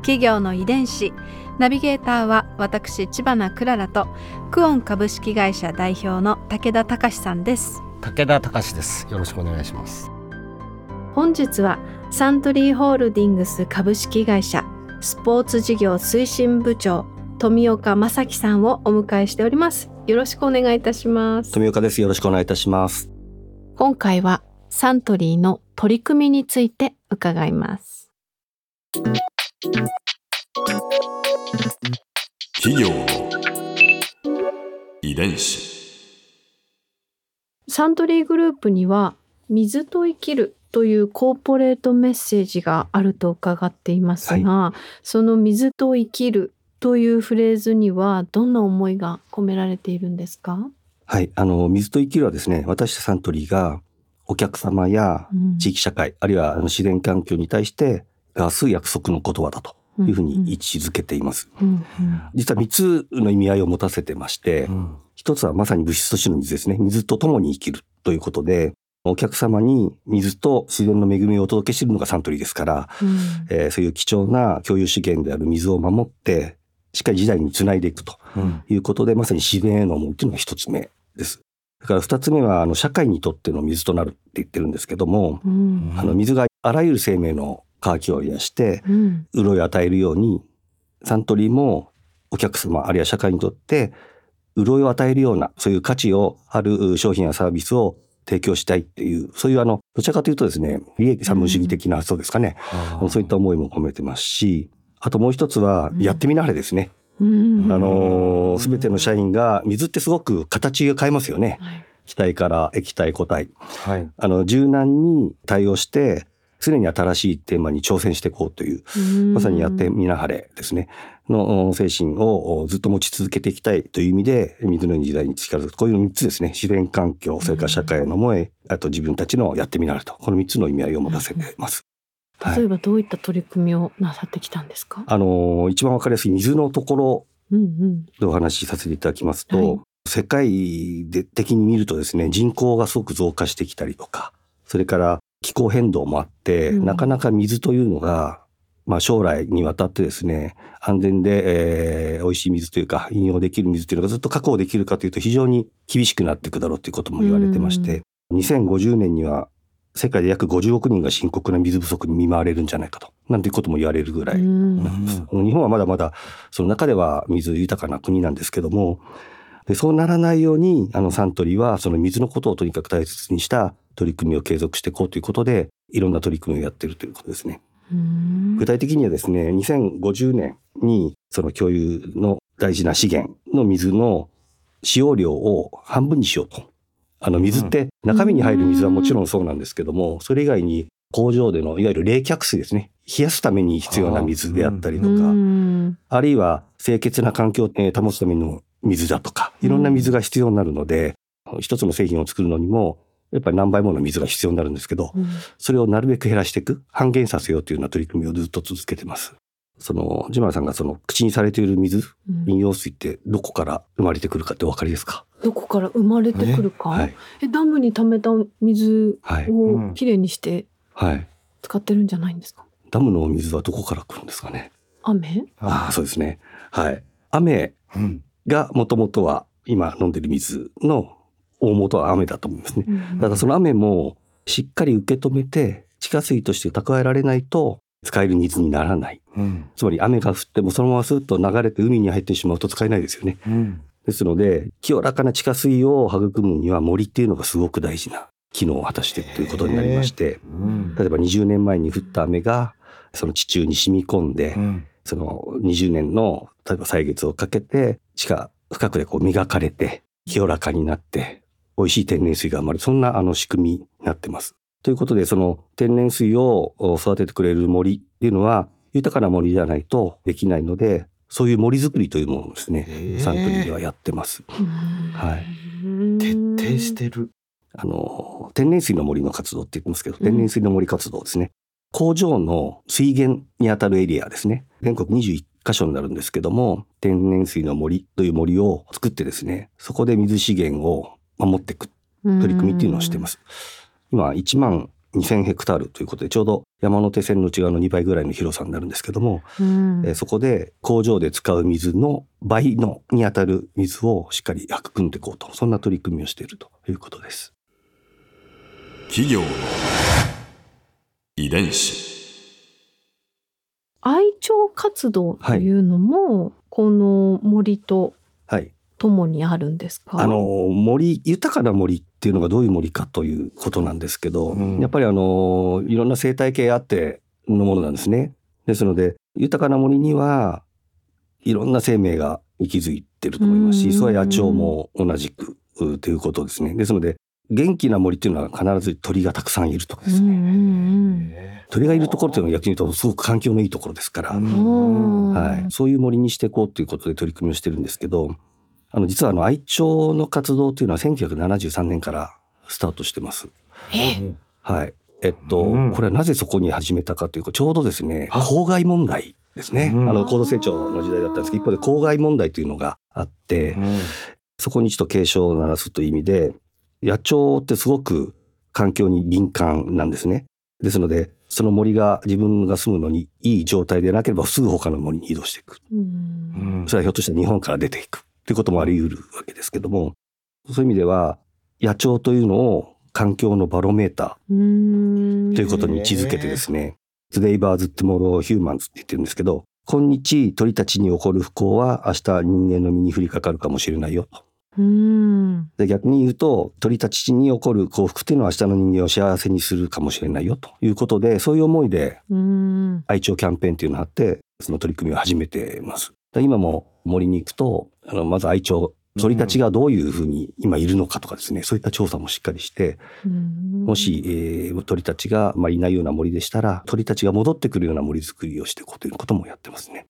企業の遺伝子。ナビゲーターは私千葉なクララとクオン株式会社代表の武田隆さんです。武田隆です。よろしくお願いします。本日はサントリーホールディングス株式会社スポーツ事業推進部長富岡正樹さんをお迎えしております。よろしくお願いいたします。富岡です。よろしくお願いいたします。今回はサントリーの取り組みについて伺います企業の遺伝子。サントリーグループには水と生きるというコーポレートメッセージがあると伺っていますが、その水と生きるというフレーズにはどんな思いが込められているんですか？はいあの水と生きるはですね私サントリーがお客様やうん。地域社会、あるいは自然環境に対して出す約束の言葉だというふうに位置づけています、うん。うん。実は3つの意味合いを持たせてまして、ん。一つはまさに物質としての水ですね。水と共に生きるということで、お客様に水と自然の恵みをお届けしているのがサントリーですから、うん。えーそういう貴重な共有資源である水を守って、しっかり時代につないでいくとうん。いうことで、まさに自然への思いというのが一つ目です。だから二つ目は、あの、社会にとっての水となるって言ってるんですけども、うん。あの、水があらゆる生命の渇きを癒して、うん。潤いを与えるように、サントリーもお客様、あるいは社会にとって、潤いを与えるような、そういう価値をある商品やサービスを提供したいっていう、そういうあの、どちらかというとですね、利益三分主義的な、そうですかね、あーそういった思いも込めてますし、あともう一つは、やってみなはれですね。うん。あのすべての社員が、水ってすごく形を変えますよね。はい。気体から液体、固体。はい。あの、柔軟に対応して、常に新しいテーマに挑戦していこうという、うんまさにやってみなはれですね。の精神をずっと持ち続けていきたいという意味で、水のように時代に力づく。こういう3つですね。自然環境、それから社会への思い、あと自分たちのやってみなはれと。この3つの意味合いを持たせてます。はい例えばどういった取り組みをなさってきたんですか？あの、一番わかりやすい水のところうんうんでお話しさせていただきますと、はい世界で的に見るとですね、人口がすごく増加してきたりとか、それから気候変動もあって、うんなかなか水というのが、まあ将来にわたってですね、安全で、えー美味しい水というか、飲用できる水というのがずっと確保できるかというと非常に厳しくなっていくだろうということも言われてまして、2050年には世界で約50億人が深刻な水不足に見舞われるんじゃないかと、なんていうことも言われるぐらいうん。日本はまだまだその中では水豊かな国なんですけども、でそうならないように、あのサントリーはその水のことをとにかく大切にした取り組みを継続していこうということで、いろんな取り組みをやっているということですね。うん具体的にはですね、2050年にその共有の大事な資源の水の使用量を半分にしようと。あの水って中身に入る水はもちろんそうなんですけども、それ以外に工場でのいわゆる冷却水ですね。冷やすために必要な水であったりとか、うんあるいは清潔な環境をえー保つための水だとか、いろんな水が必要になるので、一つの製品を作るのにも、やっぱり何倍もの水が必要になるんですけど、うんそれをなるべく減らしていく、半減させようというような取り組みをずっと続けてます。その、ジマラさんがその口にされている水、うん飲用水ってどこから生まれてくるかってお分かりですか？どこから生まれてくるか、はい。えダムに溜めた水はい。をきれいにしてはい。使ってるんじゃないんですか？ダムのお水はどこから来るんですかね？雨？ああ、そうですね。はい。雨うんがもともとは今飲んでる水の大元は雨だと思いますね。ただその雨もしっかり受け止めて地下水として蓄えられないと使える水にならない。うんつまり雨が降ってもそのままスーッと流れて海に入ってしまうと使えないですよね。うんですので、清らかな地下水を育むには森っていうのがすごく大事な機能を果たしているということになりまして、うん例えば20年前に降った雨がその地中に染み込んで、うんその20年の例えば歳月をかけて地下深くでこう磨かれて清らかになって美味しい天然水が生まれるそんなあの仕組みになってます。ということでその天然水を育ててくれる森っていうのは豊かな森じゃないとできないのでそういう森づくりというものをですね、サントリーではやってます。はい徹底してる。あの天然水の森の活動って言ってますけどうん天然水の森活動ですね、工場の水源にあたるエリアですね全国21箇所になるんですけども天然水の森という森を作ってですねそこで水資源を守っていく取り組みっていうのをしてます。今1万2000ヘクタールということでちょうど山手線の内側の2倍ぐらいの広さになるんですけども、うんえーそこで工場で使う水の倍のにあたる水をしっかり育んでいこうとそんな取り組みをしているということです。企業の遺伝子愛鳥活動というのも、この森とはい、ともにあるんですか？あの森豊かな森っていうのがどういう森かということなんですけど、うん。やっぱりあのいろんな生態系あってのものなんですね。ですので豊かな森にはいろんな生命が息づいてると思いますうん。しそれは野鳥も同じくうということですね。ですので元気な森っていうのは必ず鳥がたくさんいるとかですね。うんうん鳥がいるところというのは逆に言うとすごく環境のいいところですから、うん。はい、そういう森にしていこうということで取り組みをしてるんですけどあの実はあの愛鳥の活動というのは1973年からスタートしてます。え？はい。えっと、うん。これはなぜそこに始めたかというとちょうどですねあ。公害問題ですね、うん。あの高度成長の時代だったんですけど一方で公害問題というのがあって、そこにちょっと警鐘を鳴らすという意味で野鳥ってすごく環境に敏感なんですね。ですのでその森が自分が住むのにいい状態でなければすぐ他の森に移動していく。うんそれはひょっとしたら日本から出ていくということもあり得るわけですけどもそういう意味では野鳥というのを環境のバロメータうんーということに位置づけてですね「Today Birds Tomorrow Humans」って言ってるんですけど今日鳥たちに起こる不幸は明日人間の身に降りかかるかもしれないよと。うんで逆に言うと鳥たちに起こる幸福っていうのは明日の人間を幸せにするかもしれないよということでそういう思いでうん愛鳥キャンペーンっていうのがあってその取り組みを始めてます。で今も森に行くとあのまず愛鳥鳥たちがどういうふうに今いるのかとかですね、そういった調査もしっかりしてうんもし、えー鳥たちが、まあ、いないような森でしたら鳥たちが戻ってくるような森作りをしていこうということもやってますね。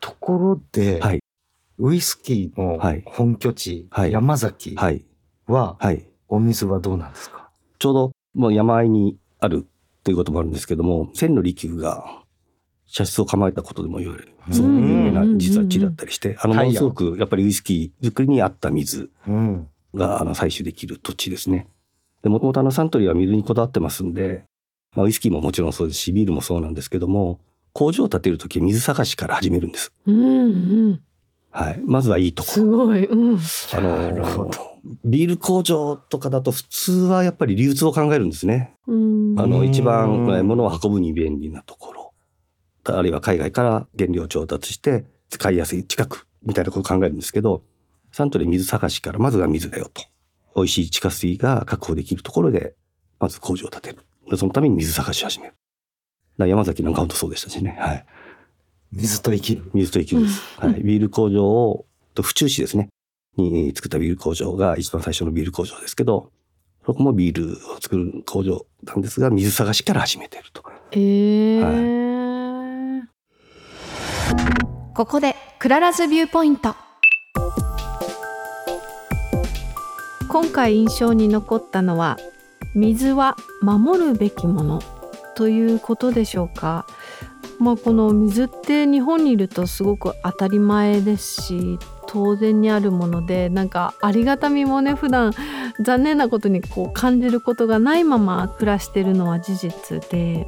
ところで、はいウイスキーのはい。本拠地、はい。山崎はい。は、はい。お水はどうなんですか？ちょうどもう山あいにあるということもあるんですけども千利休が茶室を構えたことでも言われる。すごく有名な実は地だったりしてあのものすごくやっぱりウイスキー作りに合った水うん。があの採取できる土地ですね。で、もともとあのサントリーは水にこだわってますんで、まあ、ウイスキーももちろんそうですし、ビールもそうなんですけども、工場を建てるときは水探しから始めるんです。うんうんはい。まずはいいとこすごいうんあのど、ビール工場とかだと普通はやっぱり流通を考えるんですね。うんあの、うん一番え物を運ぶに便利なところ。あるいは海外から原料調達して使いやすい近くみたいなことを考えるんですけど、サントリー水探しからまずは水だよと。美味しい地下水が確保できるところで、まず工場を建てる。でそのために水探しを始める。山崎なんか本当そうでしたしね。はい。水と生きる。水と生きるです。はい。ビール工場を、と府中市ですね。に作ったビール工場が一番最初のビール工場ですけど、そこもビールを作る工場なんですが、水探しから始めていると。えーここで Clara's viewpoint今回印象に残ったのは水は守るべきものということでしょうか？まあこの水って日本にいるとすごく当たり前ですし当然にあるものでなんかありがたみもね普段残念なことにこう感じることがないまま暮らしてるのは事実で。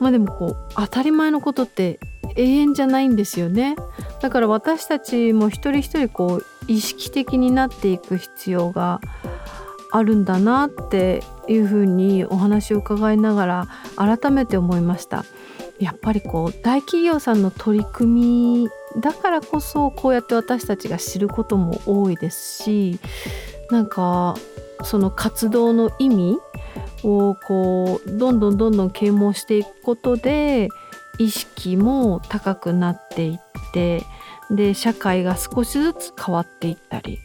まあでもこう当たり前のことって永遠じゃないんですよね。だから私たちも一人一人こう意識的になっていく必要があるんだなっていうふうにお話を伺いながら改めて思いました。やっぱりこう大企業さんの取り組みだからこそこうやって私たちが知ることも多いですしなんかその活動の意味をこうどんどんどんどん啓蒙していくことで意識も高くなっていってで社会が少しずつ変わっていったり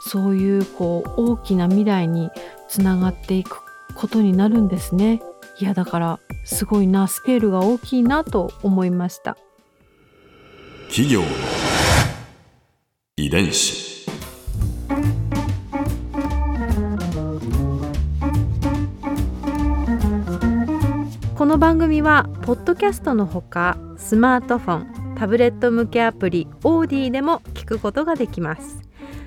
そういうこう大きな未来につながっていくことになるんですね。いやだからすごいなスケールが大きいなと思いました。企業の遺伝子。この番組はポッドキャストのほかスマートフォンタブレット向けアプリオーディでも聞くことができます